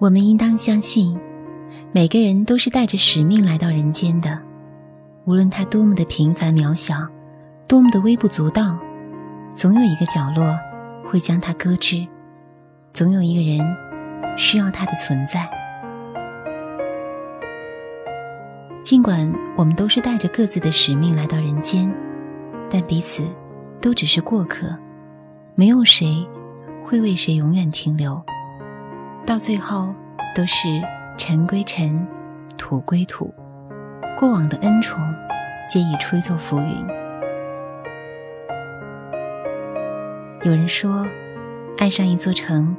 我们应当相信，每个人都是带着使命来到人间的，无论他多么的平凡渺小，多么的微不足道，总有一个角落会将他搁置，总有一个人需要他的存在。尽管我们都是带着各自的使命来到人间，但彼此都只是过客，没有谁会为谁永远停留。到最后，都是尘归尘，土归土，过往的恩宠，皆已吹作浮云。有人说，爱上一座城，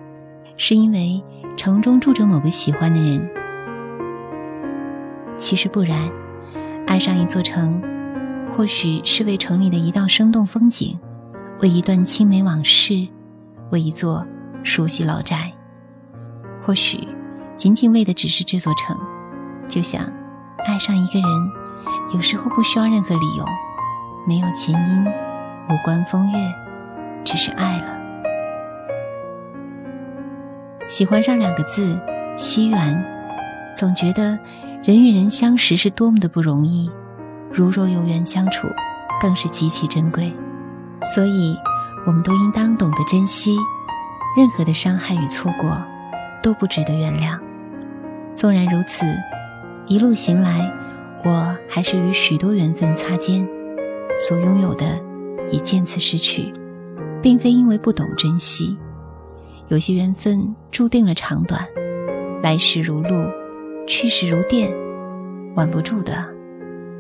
是因为城中住着某个喜欢的人。其实不然，爱上一座城，或许是为城里的一道生动风景，为一段青梅往事，为一座熟悉老宅。或许，仅仅为的只是这座城，就像爱上一个人，有时候不需要任何理由，没有前因，无关风月，只是爱了。喜欢上两个字，惜缘，总觉得人与人相识是多么的不容易，如若有缘相处，更是极其珍贵。所以，我们都应当懂得珍惜，任何的伤害与错过。都不值得原谅。纵然如此，一路行来，我还是与许多缘分擦肩，所拥有的也渐次失去，并非因为不懂珍惜。有些缘分注定了长短，来时如露，去时如电，挽不住的，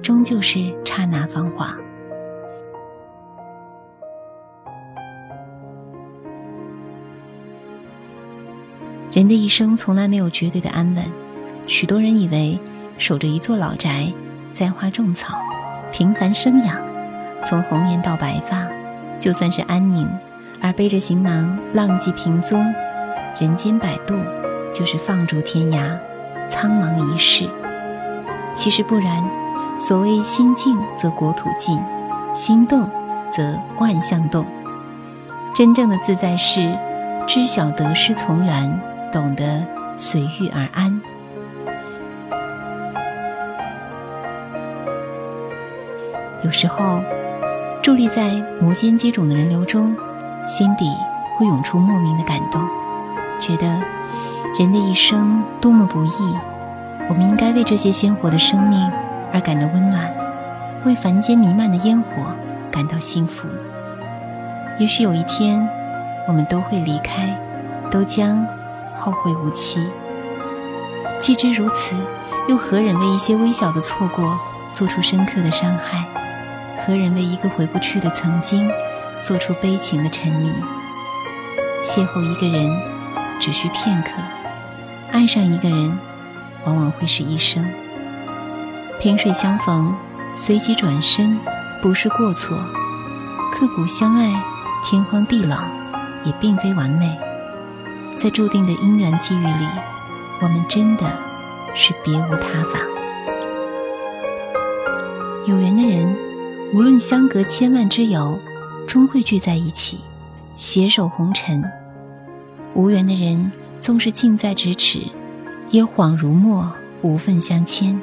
终究是刹那芳华。人的一生从来没有绝对的安稳，许多人以为守着一座老宅，栽花种草，平凡生养，从红颜到白发，就算是安宁；而背着行囊，浪迹平踪，人间摆渡，就是放逐天涯，苍茫一世。其实不然，所谓心静则国土静，心动则万象动。真正的自在是知晓得失从缘。懂得随遇而安。有时候，伫立在摩肩接踵的人流中，心底会涌出莫名的感动，觉得人的一生多么不易。我们应该为这些鲜活的生命而感到温暖，为凡间弥漫的烟火感到幸福。也许有一天，我们都会离开，都将。后会无期。既知如此，又何忍为一些微小的错过做出深刻的伤害？何忍为一个回不去的曾经做出悲情的沉迷？邂逅一个人只需片刻，爱上一个人往往会是一生。萍水相逢，随即转身，不是过错；刻骨相爱，天荒地老，也并非完美。在注定的因缘际遇里，我们真的是别无他法。有缘的人，无论相隔千万之遥，终会聚在一起，携手红尘；无缘的人，纵是近在咫尺，也恍如墨，无份相牵。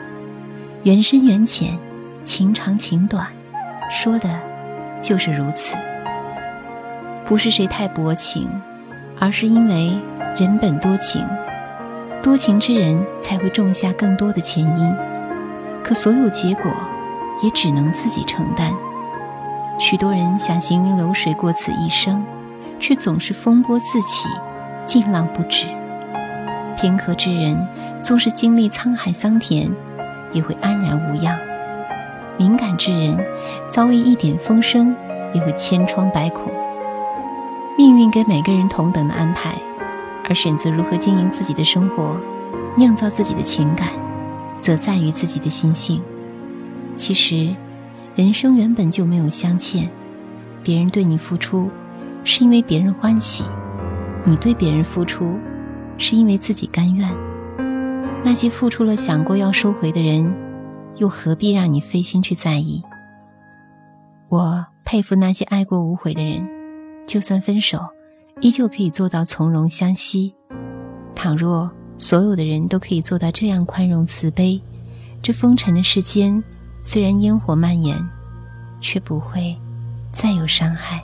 缘深缘浅，情长情短，说的，就是如此。不是谁太薄情。而是因为人本多情，多情之人才会种下更多的前因，可所有结果也只能自己承担。许多人想行云流水过此一生，却总是风波四起，劲浪不止。平和之人纵是经历沧海桑田，也会安然无恙；敏感之人遭遇一点风声，也会千疮百孔。命运给每个人同等的安排，而选择如何经营自己的生活，酿造自己的情感，则在于自己的心性。其实，人生原本就没有相欠，别人对你付出，是因为别人欢喜；你对别人付出，是因为自己甘愿。那些付出了想过要收回的人，又何必让你费心去在意？我佩服那些爱过无悔的人。就算分手，依旧可以做到从容相惜。倘若所有的人都可以做到这样宽容慈悲，这风尘的世间，虽然烟火蔓延，却不会再有伤害。